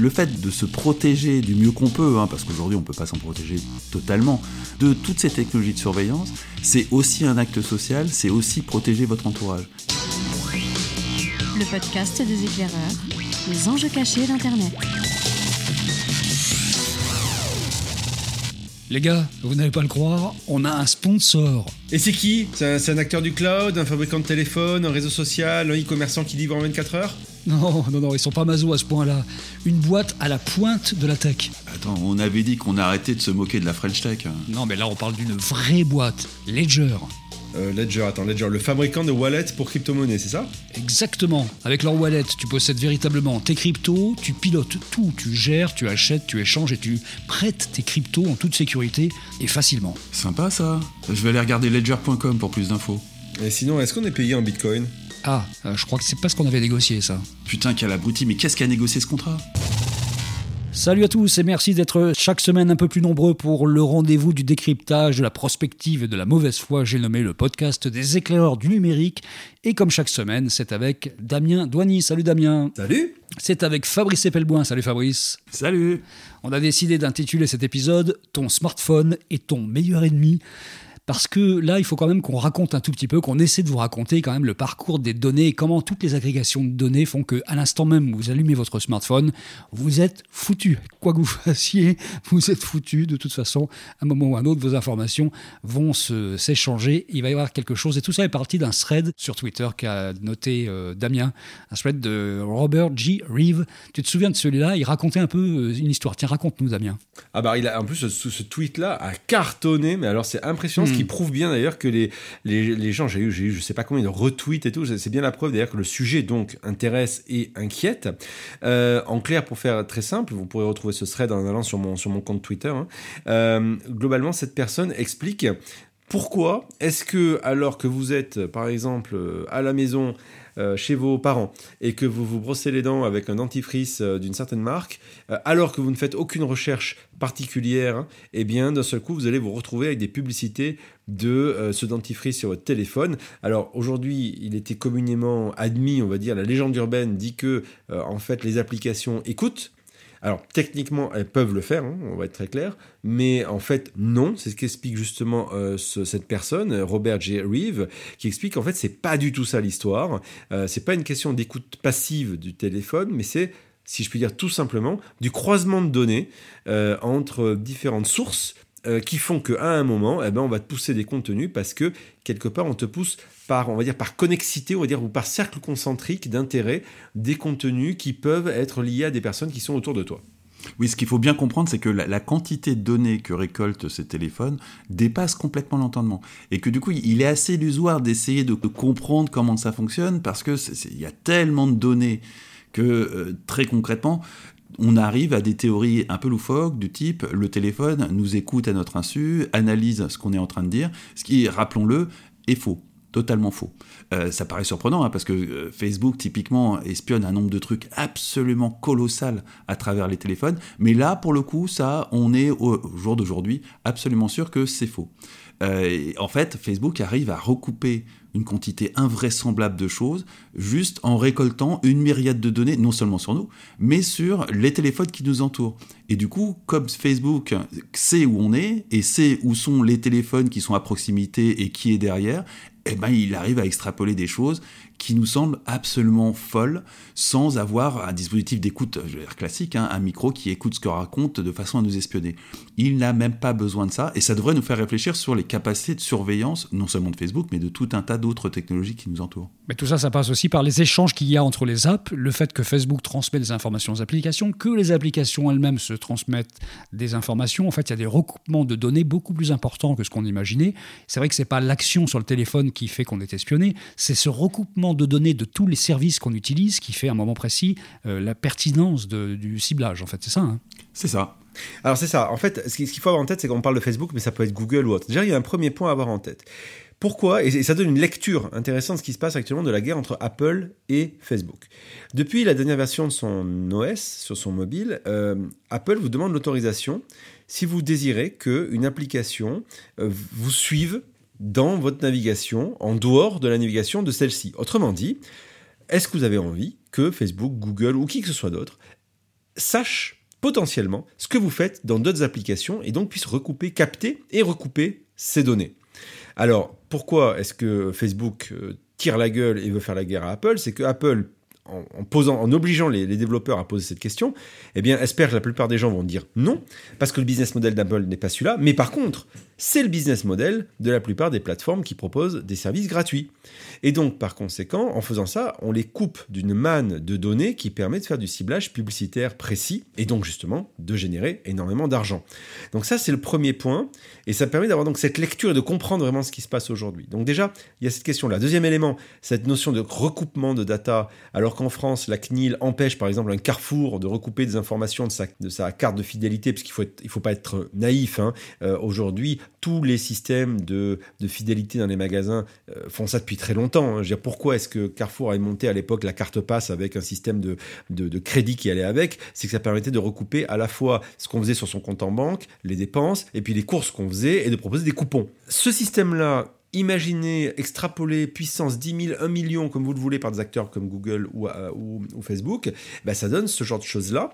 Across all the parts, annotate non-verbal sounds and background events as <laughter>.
le fait de se protéger du mieux qu'on peut, hein, parce qu'aujourd'hui on ne peut pas s'en protéger totalement, de toutes ces technologies de surveillance, c'est aussi un acte social, c'est aussi protéger votre entourage. Le podcast des éclaireurs, les enjeux cachés d'Internet. Les gars, vous n'allez pas le croire, on a un sponsor. Et c'est qui? C'est un, un acteur du cloud, un fabricant de téléphone, un réseau social, un e-commerçant qui livre en 24 heures? Non, non, non, ils sont pas maso à ce point-là. Une boîte à la pointe de la tech. Attends, on avait dit qu'on arrêtait de se moquer de la French Tech. Non, mais là on parle d'une vraie boîte. Ledger. Euh, Ledger, attends, Ledger, le fabricant de wallets pour crypto-monnaies, c'est ça? Exactement. Avec leur wallet, tu possèdes véritablement tes cryptos, tu pilotes tout, tu gères, tu achètes, tu échanges et tu prêtes tes cryptos en toute sécurité et facilement. Sympa ça. Je vais aller regarder ledger.com pour plus d'infos. Et sinon, est-ce qu'on est payé en bitcoin? Ah, euh, je crois que c'est pas ce qu'on avait négocié ça. Putain, quel abruti, mais qu'est-ce qui a négocié ce contrat? Salut à tous et merci d'être chaque semaine un peu plus nombreux pour le rendez-vous du décryptage, de la prospective et de la mauvaise foi. J'ai nommé le podcast des éclaireurs du numérique. Et comme chaque semaine, c'est avec Damien Douany. Salut Damien. Salut C'est avec Fabrice Epelboin. Salut Fabrice. Salut On a décidé d'intituler cet épisode Ton smartphone est ton meilleur ennemi. Parce que là, il faut quand même qu'on raconte un tout petit peu, qu'on essaie de vous raconter quand même le parcours des données et comment toutes les agrégations de données font que, à l'instant même où vous allumez votre smartphone, vous êtes foutu. Quoi que vous fassiez, <laughs> vous êtes foutu. De toute façon, à un moment ou à un autre, vos informations vont s'échanger. Il va y avoir quelque chose. Et tout ça est parti d'un thread sur Twitter qu'a noté euh, Damien, un thread de Robert G. Reeve. Tu te souviens de celui-là? Il racontait un peu euh, une histoire. Tiens, raconte-nous, Damien. Ah bah il a, en plus ce, ce tweet-là a cartonné, mais alors c'est impressionnant, ce qui prouve bien d'ailleurs que les, les, les gens, j'ai eu, j'ai eu je sais pas combien de retweets et tout, c'est bien la preuve d'ailleurs que le sujet donc intéresse et inquiète. Euh, en clair, pour faire très simple, vous pourrez retrouver ce thread en allant sur mon, sur mon compte Twitter. hein. Euh, globalement, cette personne explique pourquoi est-ce que alors que vous êtes par exemple à la maison euh, chez vos parents et que vous vous brossez les dents avec un dentifrice euh, d'une certaine marque, euh, alors que vous ne faites aucune recherche particulière, hein, eh bien d'un seul coup vous allez vous retrouver avec des publicités de ce dentifrice sur votre téléphone. Alors aujourd'hui, il était communément admis, on va dire, la légende urbaine dit que en fait les applications écoutent. Alors techniquement, elles peuvent le faire, hein, on va être très clair, mais en fait non. C'est ce qu'explique justement euh, ce- cette personne, Robert J. Reeve, qui explique qu'en fait c'est pas du tout ça l'histoire. Euh, c'est pas une question d'écoute passive du téléphone, mais c'est, si je puis dire tout simplement, du croisement de données euh, entre différentes sources. Euh, qui font qu'à un moment, eh ben, on va te pousser des contenus parce que quelque part, on te pousse par, on va dire, par connexité, on va dire, ou par cercle concentrique d'intérêt des contenus qui peuvent être liés à des personnes qui sont autour de toi. Oui, ce qu'il faut bien comprendre, c'est que la, quantité de données que récoltent ces téléphones dépasse complètement l'entendement. Et que du coup, il est assez illusoire d'essayer de, comprendre comment ça fonctionne, parce que c'est- c'est- il y a tellement de données que, euh, très concrètement, on arrive à des théories un peu loufoques du type le téléphone nous écoute à notre insu, analyse ce qu'on est en train de dire, ce qui, rappelons-le, est faux. Totalement faux. Euh, ça paraît surprenant hein, parce que euh, Facebook typiquement espionne un nombre de trucs absolument colossal à travers les téléphones, mais là pour le coup ça on est au, jour d'aujourd'hui absolument sûr que c'est faux. Euh, en fait Facebook arrive à recouper une quantité invraisemblable de choses juste en récoltant une myriade de données non seulement sur nous mais sur les téléphones qui nous entourent. Et du coup comme Facebook sait où on est et sait où sont les téléphones qui sont à proximité et qui est derrière, eh ben, il arrive à extrapoler des choses qui nous semblent absolument folles sans avoir un dispositif d'écoute classique, hein, un micro qui écoute ce que raconte de façon à nous espionner. Il n'a même pas besoin de ça et ça devrait nous faire réfléchir sur les capacités de surveillance, non seulement de Facebook, mais de tout un tas d'autres technologies qui nous entourent. Mais tout ça, ça passe aussi par les échanges qu'il y a entre les apps, le fait que Facebook transmet des informations aux applications, que les applications elles-mêmes se transmettent des informations. En fait, il y a des recoupements de données beaucoup plus importants que ce qu'on imaginait. C'est vrai que c'est pas l'action sur le téléphone qui fait qu'on est espionné, c'est ce recoupement de données de tous les services qu'on utilise qui fait à un moment précis euh, la pertinence du ciblage. En fait, c'est ça. hein. C'est ça. Alors c'est ça. En fait, ce qu'il ce qu'il faut avoir en tête, c'est qu'on parle de Facebook, mais ça peut être Google ou autre. Déjà, il y a un premier point à avoir en tête. Pourquoi Et ça donne une lecture intéressante de ce qui se passe actuellement de la guerre entre Apple et Facebook. Depuis la dernière version de son OS sur son mobile, euh, Apple vous demande l'autorisation si vous désirez qu'une application euh, vous suive dans votre navigation, en dehors de la navigation de celle-ci. Autrement dit, est-ce que vous avez envie que Facebook, Google ou qui que ce soit d'autre sache potentiellement ce que vous faites dans d'autres applications et donc puisse recouper, capter et recouper ces données? Alors, pourquoi est-ce que Facebook euh, tire la gueule et veut faire la guerre à Apple? C'est que Apple en, posant, en obligeant les, développeurs à poser cette question, eh bien, espère que la plupart des gens vont dire non, parce que le business model d'Apple n'est pas celui-là. Mais par contre, c'est le business model de la plupart des plateformes qui proposent des services gratuits. Et donc, par conséquent, en faisant ça, on les coupe d'une manne de données qui permet de faire du ciblage publicitaire précis et donc justement de générer énormément d'argent. Donc ça, c'est le premier point et ça permet d'avoir donc cette lecture et de comprendre vraiment ce qui se passe aujourd'hui. Donc déjà, il y a cette question-là. Deuxième élément, cette notion de recoupement de data, alors qu'en France, la CNIL empêche par exemple un Carrefour de recouper des informations de sa, carte de fidélité, parce qu'il faut faut pas être naïf. Hein. Euh, aujourd'hui, tous les systèmes de, de, fidélité dans les magasins euh, font ça depuis très longtemps. Hein. Je pourquoi est-ce que Carrefour a monté à l'époque la carte passe avec un système de, de, de crédit qui allait avec? C'est que ça permettait de recouper à la fois ce qu'on faisait sur son compte en banque, les dépenses, et puis les courses qu'on faisait, et de proposer des coupons. Ce système-là, imaginez, extrapoler puissance 10 000, 1 million, comme vous le voulez, par des acteurs comme Google ou, euh, Facebook, ben ça donne ce genre de choses-là.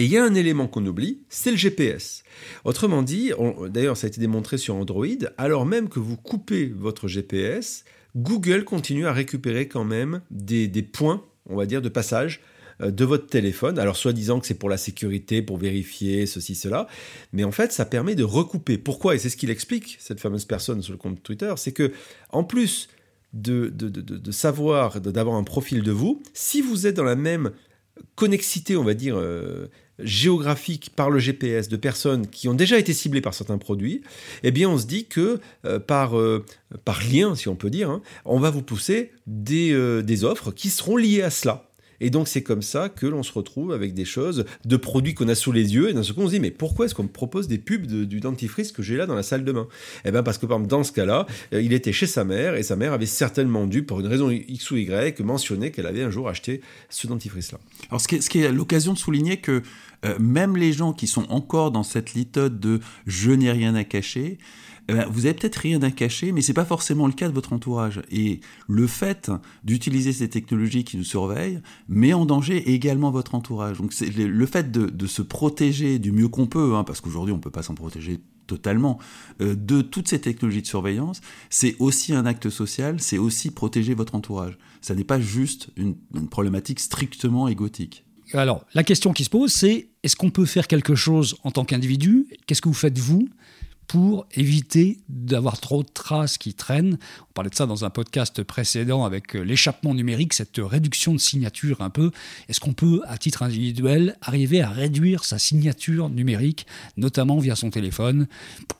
Et il y a un élément qu'on oublie, c'est le GPS. Autrement dit, d'ailleurs ça a été démontré sur Android, alors même que vous coupez votre GPS, Google continue à récupérer quand même des, points, on va dire, de passage euh, de votre téléphone. Alors, soit disant que c'est pour la sécurité, pour vérifier ceci, cela, mais en fait, ça permet de recouper. Pourquoi? Et c'est ce qu'il explique, cette fameuse personne sur le compte Twitter, c'est que, en plus de, de, de, de savoir, d'avoir un profil de vous, si vous êtes dans la même connexité, on va dire, euh, géographique par le GPS de personnes qui ont déjà été ciblées par certains produits, eh bien on se dit que euh, par, par lien, si on peut dire, hein, on va vous pousser des, des offres qui seront liées à cela. Et donc c'est comme ça que l'on se retrouve avec des choses, de produits qu'on a sous les yeux, et dans ce coup on se dit mais pourquoi est-ce qu'on me propose des pubs du dentifrice que j'ai là dans la salle de bain? Eh bien parce que par exemple dans ce cas-là, euh, il était chez sa mère, et sa mère avait certainement dû, pour une raison X ou Y, mentionner qu'elle avait un jour acheté ce dentifrice-là. Alors ce qui est, ce qui est l'occasion de souligner que euh, même les gens qui sont encore dans cette litote de je n'ai rien à cacher, eh ben, vous avez peut-être rien à cacher, mais c'est pas forcément le cas de votre entourage. Et le fait d'utiliser ces technologies qui nous surveillent met en danger également votre entourage. Donc c'est le, fait de, se protéger du mieux qu'on peut, hein, parce qu'aujourd'hui on peut pas s'en protéger totalement, euh, de toutes ces technologies de surveillance, c'est aussi un acte social, c'est aussi protéger votre entourage. Ça n'est pas juste une, une problématique strictement égotique. Alors, la question qui se pose, c'est est-ce qu'on peut faire quelque chose en tant qu'individu? Qu'est-ce que vous faites vous? Pour éviter d'avoir trop de traces qui traînent. On parlait de ça dans un podcast précédent avec euh, l'échappement numérique, cette réduction de signature un peu. Est-ce qu'on peut, à titre individuel, arriver à réduire sa signature numérique, notamment via son téléphone?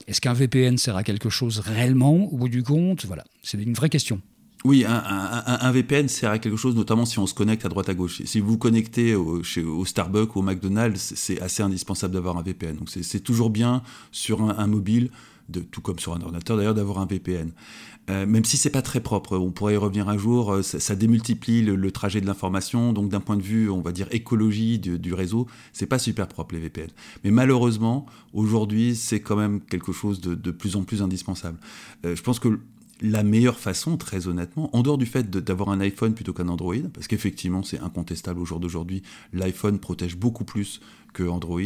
Est-ce qu'un VPN sert à quelque chose réellement au bout du compte? Voilà, c'est une vraie question. Oui, un, VPN sert à quelque chose, notamment si on se connecte à droite à gauche. Si vous vous connectez au, chez, au Starbucks ou au McDonald's, c'est assez indispensable d'avoir un VPN. Donc c'est toujours bien sur un, mobile, de, tout comme sur un ordinateur d'ailleurs, d'avoir un VPN. Euh, même si c'est pas très propre, on pourrait y revenir un jour, euh, ça, démultiplie le, trajet de l'information, donc d'un point de vue, on va dire, écologie du, réseau, c'est pas super propre les VPN. Mais malheureusement, aujourd'hui, c'est quand même quelque chose de, plus en plus indispensable. Euh, je pense que la meilleure façon, très honnêtement, en dehors du fait d'avoir un iPhone plutôt qu'un Android, parce qu'effectivement c'est incontestable au jour d'aujourd'hui, l'iPhone protège beaucoup plus que Android,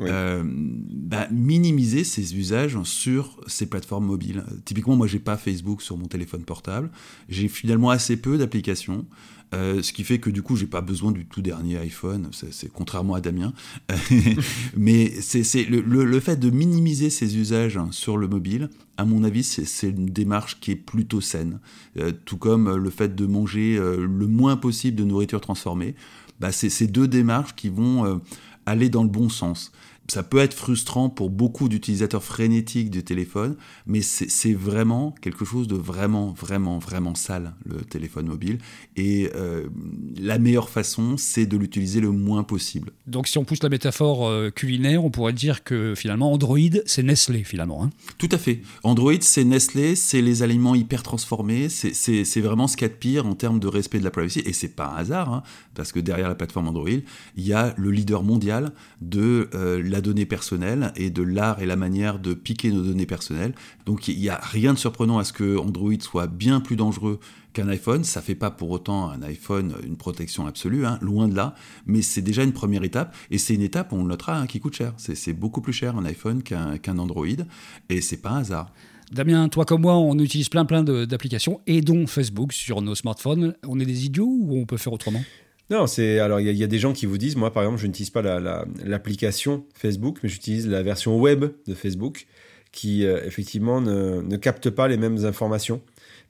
euh, bah, minimiser ses usages sur ces plateformes mobiles. Typiquement, moi j'ai pas Facebook sur mon téléphone portable, j'ai finalement assez peu d'applications. Euh, ce qui fait que du coup, j'ai pas besoin du tout dernier iPhone, c'est contrairement à Damien. <laughs> Mais c'est le, le, fait de minimiser ses usages sur le mobile, à mon avis, c'est une démarche qui est plutôt saine. Euh, tout comme le fait de manger le moins possible de nourriture transformée, bah, c'est ces deux démarches qui vont aller dans le bon sens ça peut être frustrant pour beaucoup d'utilisateurs frénétiques du téléphone, mais c'est vraiment quelque chose de vraiment, vraiment, vraiment sale, le téléphone mobile. Et euh, la meilleure façon, c'est de l'utiliser le moins possible. Donc si on pousse la métaphore euh, culinaire, on pourrait dire que finalement Android, c'est Nestlé finalement. Hein. Tout à fait. Android, c'est Nestlé, c'est les aliments hyper transformés, c'est vraiment ce qu'il y a de pire en termes de respect de la privacy. Et c'est pas un hasard, hein, parce que derrière la plateforme Android, il y a le leader mondial de euh, la donnée personnelle et de l'art et la manière de piquer nos données personnelles. Donc il n'y a rien de surprenant à ce que Android soit bien plus dangereux qu'un iPhone. Ça fait pas pour autant un iPhone une protection absolue, hein, loin de là, mais c'est déjà une première étape, et c'est une étape, on le notera, hein, qui coûte cher. C'est beaucoup plus cher un iPhone qu'un Android, et c'est pas un hasard. Damien, toi comme moi, on utilise plein plein d'applications, et dont Facebook sur nos smartphones. On est des idiots ou on peut faire autrement? Non, c'est alors il y, a des gens qui vous disent, moi par exemple, je n'utilise pas l'application Facebook, mais j'utilise la version web de Facebook, qui euh, effectivement ne, capte pas les mêmes informations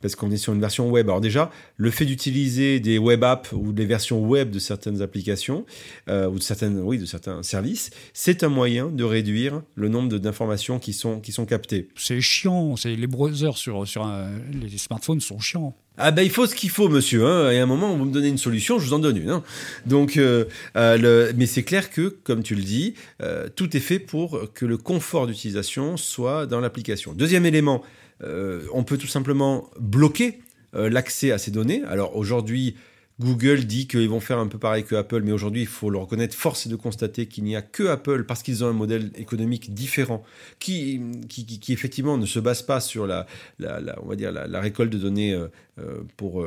parce qu'on est sur une version web. Alors déjà, le fait d'utiliser des web apps ou des versions web de certaines applications euh, ou de certaines, oui, de certains services, c'est un moyen de réduire le nombre d'informations qui sont, qui sont captées. C'est chiant, c'est les browsers sur, sur les smartphones sont chiants. Ah ben il faut ce qu'il faut monsieur, hein. et à un moment vous me donnez une solution, je vous en donne une. Hein. Donc, euh, euh, le... mais c'est clair que, comme tu le dis, tout est fait pour que le confort d'utilisation soit dans l'application. Deuxième élément, on peut tout simplement bloquer euh, l'accès à ces données. Alors aujourd'hui, Google dit qu'ils vont faire un peu pareil que Apple, mais aujourd'hui, il faut le reconnaître, force est de constater qu'il n'y a que Apple, parce qu'ils ont un modèle économique différent, qui, qui, effectivement ne se base pas sur la, on va dire la, récolte de données euh, pour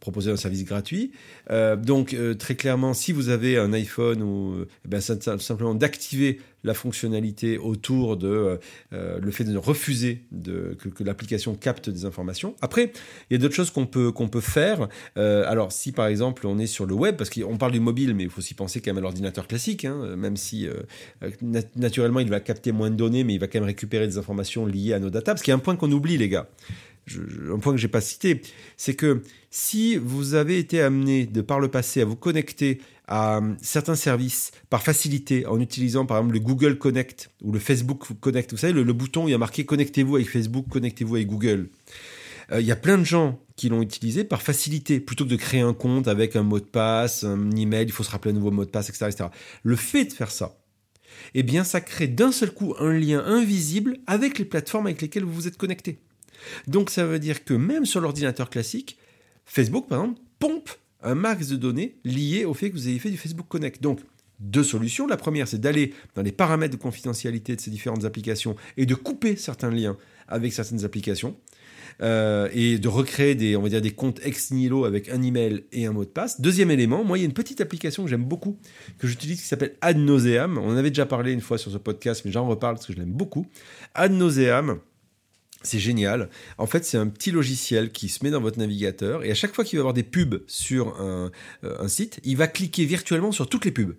proposer un service gratuit. Euh, donc euh, très clairement, si vous avez un iPhone ou euh, eh ben, simplement d'activer la fonctionnalité autour de le fait de refuser de, que, l'application capte des informations. Après, il y a d'autres choses qu'on peut, qu'on peut faire. alors si par exemple on est sur le web, parce qu'on parle du mobile, mais il faut aussi penser quand même à l'ordinateur classique, hein, même si naturellement il va capter moins de données, mais il va quand même récupérer des informations liées à nos data. Parce qu'il y a un point qu'on oublie les gars un point que j'ai pas cité, c'est que si vous avez été amené de par le passé à vous connecter à euh, certains services par facilité en utilisant par exemple le Google Connect ou le Facebook Connect, vous savez le, bouton où il y a marqué connectez-vous avec Facebook, connectez-vous avec Google. Euh, il y a plein de gens qui l'ont utilisé par facilité, plutôt que de créer un compte avec un mot de passe, un email, il faut se rappeler un nouveau mot de passe, etc. etc. Le fait de faire ça, eh bien, ça crée d'un seul coup un lien invisible avec les plateformes avec lesquelles vous vous êtes connecté. Donc ça veut dire que même sur l'ordinateur classique, Facebook, par exemple, pompe un max de données liées au fait que vous ayez fait du Facebook Connect. Donc, deux solutions. La première, c'est d'aller dans les paramètres de confidentialité de ces différentes applications et de couper certains liens avec certaines applications. Euh, et de recréer des, on va dire, des comptes ex nihilo avec un email et un mot de passe. Deuxième élément, moi, il y a une petite application que j'aime beaucoup, que j'utilise, qui s'appelle Ad Nauseam. On en avait déjà parlé une fois sur ce podcast, mais j'en reparle parce que je l'aime beaucoup. Ad Nauseam, c'est génial. En fait, c'est un petit logiciel qui se met dans votre navigateur et à chaque fois qu'il va avoir des pubs sur un, euh, un, site, il va cliquer virtuellement sur toutes les pubs.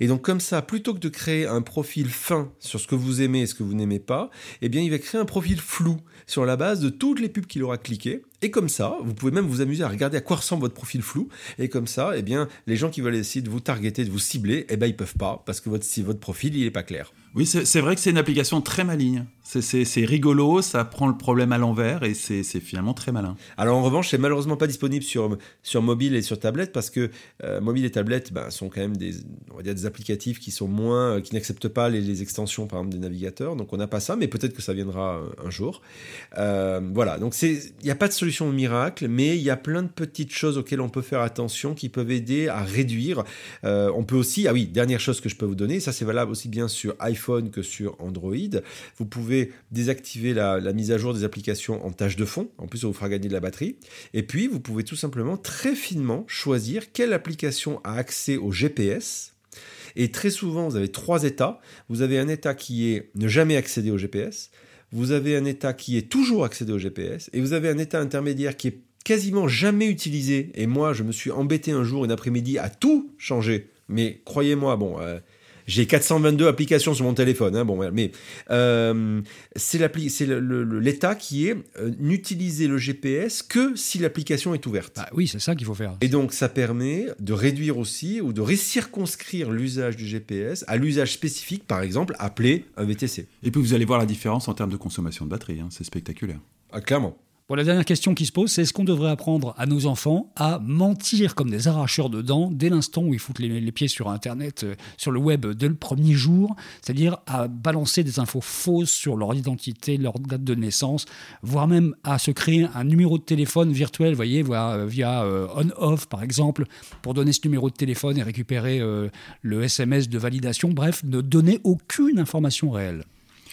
Et donc comme ça, plutôt que de créer un profil fin sur ce que vous aimez et ce que vous n'aimez pas, eh bien il va créer un profil flou sur la base de toutes les pubs qu'il aura cliquées. Et comme ça, vous pouvez même vous amuser à regarder à quoi ressemble votre profil flou. Et comme ça, eh bien les gens qui veulent essayer de vous targeter, de vous cibler, eh ben ils peuvent pas parce que votre, votre profil il est pas clair. Oui, c'est vrai que c'est une application très maligne. C'est rigolo, ça prend le problème à l'envers et c'est finalement très malin. Alors en revanche, c'est malheureusement pas disponible sur, sur mobile et sur tablette parce que euh, mobile et tablette ben, sont quand même des, on va dire des applicatifs qui sont moins, euh, qui n'acceptent pas les, extensions par exemple des navigateurs. Donc on n'a pas ça, mais peut-être que ça viendra euh, un jour. voilà, donc il n'y a pas de solution miracle, mais il y a plein de petites choses auxquelles on peut faire attention qui peuvent aider à réduire. on peut aussi, ah oui, dernière chose que je peux vous donner, ça c'est valable aussi bien sur iPhone que sur Android. Vous pouvez désactiver la, mise à jour des applications en tâche de fond. En plus, ça vous fera gagner de la batterie. Et puis, vous pouvez tout simplement très finement choisir quelle application a accès au GPS. Et très souvent, vous avez trois états. Vous avez un état qui est ne jamais accéder au GPS. Vous avez un état qui est toujours accédé au GPS. Et vous avez un état intermédiaire qui est quasiment jamais utilisé. Et moi, je me suis embêté un jour, une après-midi, à tout changer. Mais croyez-moi, bon, euh, j'ai 422 applications sur mon téléphone. Hein, bon, mais euh, c'est l'État qui est euh, n'utiliser le GPS que si l'application est ouverte. Ah oui, c'est ça qu'il faut faire. Et donc, ça permet de réduire aussi ou de récirconscrire l'usage du GPS à l'usage spécifique, par exemple, appelé un VTC. Et puis, vous allez voir la différence en termes de consommation de batterie. Hein, c'est spectaculaire. Ah, clairement la dernière question qui se pose, c'est est-ce qu'on devrait apprendre à nos enfants à mentir comme des arracheurs de dents dès l'instant où ils foutent les, pieds sur Internet, euh, sur le web dès le premier jour, c'est-à-dire à balancer des infos fausses sur leur identité, leur date de naissance, voire même à se créer un numéro de téléphone virtuel, voyez, via, via euh, on-off par exemple, pour donner ce numéro de téléphone et récupérer euh, le SMS de validation, bref, ne donner aucune information réelle.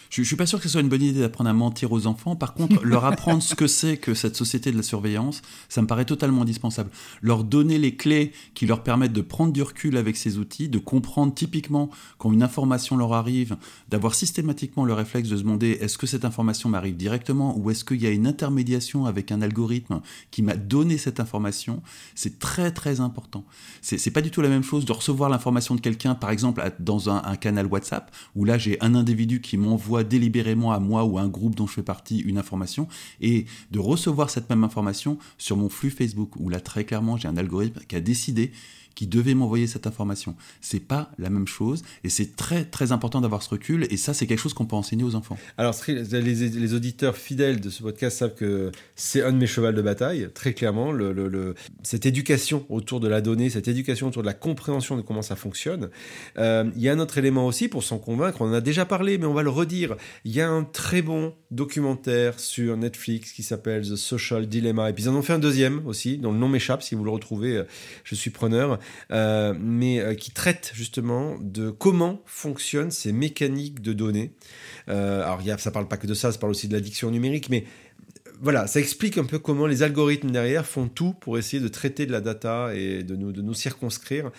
Je, ne suis pas sûr que ce soit une bonne idée d'apprendre à mentir aux enfants. Par contre, <laughs> leur apprendre ce que c'est que cette société de la surveillance, ça me paraît totalement indispensable. Leur donner les clés qui leur permettent de prendre du recul avec ces outils, de comprendre typiquement quand une information leur arrive, d'avoir systématiquement le réflexe de se demander est-ce que cette information m'arrive directement ou est-ce qu'il y a une intermédiation avec un algorithme qui m'a donné cette information, c'est très très important. C'est pas du tout la même chose de recevoir l'information de quelqu'un, par exemple dans un, un canal WhatsApp, où là j'ai un individu qui m'envoie délibérément à moi ou à un groupe dont je fais partie une information, et de recevoir cette même information sur mon flux Facebook, où là très clairement j'ai un algorithme qui a décidé qui devait m'envoyer cette information. C'est pas la même chose et c'est très très important d'avoir ce recul et ça c'est quelque chose qu'on peut enseigner aux enfants. Alors les, auditeurs fidèles de ce podcast savent que c'est un de mes chevals de bataille, très clairement, cette éducation autour de la donnée, cette éducation autour de la compréhension de comment ça fonctionne. Euh, il y a un autre élément aussi pour s'en convaincre, on en a déjà parlé mais on va le redire, il y a un très bon documentaire sur Netflix qui s'appelle The Social Dilemma et puis ils en ont fait un deuxième aussi dont le nom m'échappe, si vous le retrouvez euh, je suis preneur. Euh, mais euh, qui traite justement de comment fonctionnent ces mécaniques de données. Euh, alors, y a, ça parle pas que de ça, ça parle aussi de l'addiction numérique, mais voilà, ça explique un peu comment les algorithmes derrière font tout pour essayer de traiter de la data et de nous, de nous circonscrire.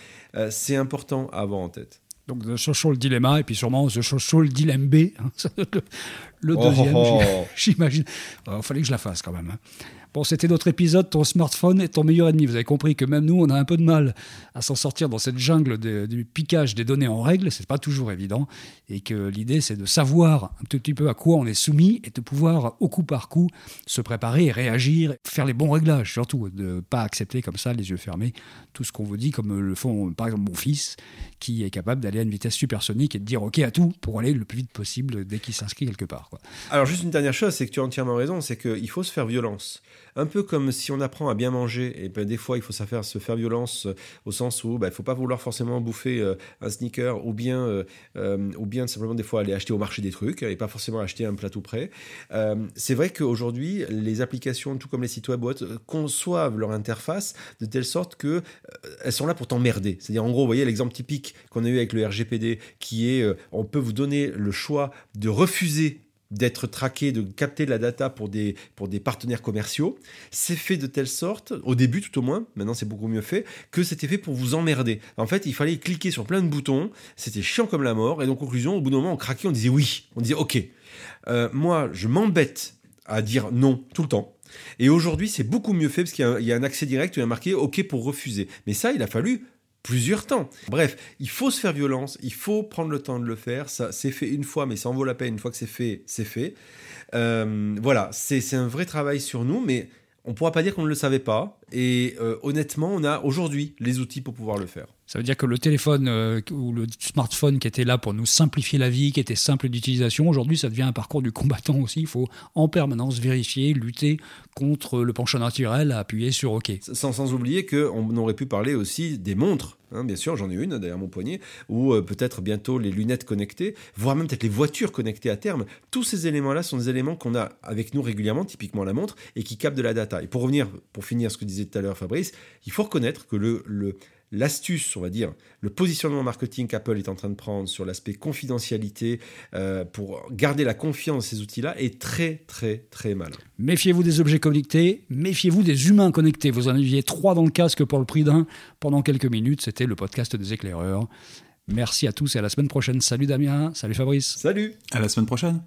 c'est important à avoir en tête. Donc The Social Dilemma et puis sûrement The Social Dilemma B, hein, <laughs> oh, deuxième, oh, oh. <laughs> j'imagine. Il fallait que je la fasse quand même. Hein. Bon, c'était notre épisode, ton smartphone est ton meilleur ennemi. Vous avez compris que même nous, on a un peu de mal à s'en sortir dans cette jungle du piquage des données en règle. C'est pas toujours évident. Et que l'idée, c'est de savoir un tout petit peu à quoi on est soumis et de pouvoir, au coup par coup, se préparer et réagir, faire les bons réglages surtout. De pas accepter comme ça, les yeux fermés, tout ce qu'on vous dit, comme le font par exemple mon fils, qui est capable d'aller à une vitesse supersonique et de dire OK à tout pour aller le plus vite possible dès qu'il s'inscrit quelque part. Alors, juste une dernière chose, c'est que tu as entièrement raison, c'est qu'il faut se faire violence un peu comme si on apprend à bien manger, et ben, des fois il faut savoir se faire violence euh, au sens où ben, il ne faut pas vouloir forcément bouffer euh, un sneaker ou bien, euh, ou bien simplement des fois aller acheter au marché des trucs et pas forcément acheter un plat tout prêt. c'est vrai qu'aujourd'hui les applications, tout comme les sites web, conçoivent leur interface de telle sorte que elles sont là pour t'emmerder. C'est-à-dire en gros, vous voyez l'exemple typique qu'on a eu avec le RGPD qui est on peut vous donner le choix de refuser d'être traqué, de capter de la data pour des, pour des partenaires commerciaux. C'est fait de telle sorte, au début tout au moins, maintenant c'est beaucoup mieux fait, que c'était fait pour vous emmerder. En fait, il fallait cliquer sur plein de boutons, c'était chiant comme la mort, et donc conclusion, au bout d'un moment, on craquait, on disait oui, on disait ok. Euh, moi, je m'embête à dire non tout le temps. Et aujourd'hui, c'est beaucoup mieux fait parce qu'il y, a un accès direct où il y a marqué OK pour refuser. Mais ça, il a fallu plusieurs temps. Bref, il faut se faire violence, il faut prendre le temps de le faire. Ça, c'est fait une fois, mais ça en vaut la peine. Une fois que c'est fait, c'est fait. Euh, voilà, c'est un vrai travail sur nous, mais on ne pourra pas dire qu'on ne le savait pas. Et euh, honnêtement, on a aujourd'hui les outils pour pouvoir le faire. Ça veut dire que le téléphone euh, ou le smartphone qui était là pour nous simplifier la vie, qui était simple d'utilisation, aujourd'hui ça devient un parcours du combattant aussi. Il faut en permanence vérifier, lutter contre le penchant naturel à appuyer sur OK. Sans, sans oublier qu'on aurait pu parler aussi des montres. Hein, bien sûr, j'en ai une derrière mon poignet, ou euh, peut-être bientôt les lunettes connectées, voire même peut-être les voitures connectées à terme. Tous ces éléments-là sont des éléments qu'on a avec nous régulièrement, typiquement la montre, et qui captent de la data. Et pour revenir, pour finir ce que disait tout à l'heure Fabrice, il faut reconnaître que le, le l'astuce, on va dire, le positionnement marketing qu'Apple est en train de prendre sur l'aspect confidentialité euh, pour garder la confiance dans ces outils-là est très, très, très mal. Méfiez-vous des objets connectés, méfiez-vous des humains connectés. Vous en aviez trois dans le casque pour le prix d'un pendant quelques minutes. C'était le podcast des éclaireurs. Merci à tous et à la semaine prochaine. Salut Damien, salut Fabrice. Salut. À la semaine prochaine.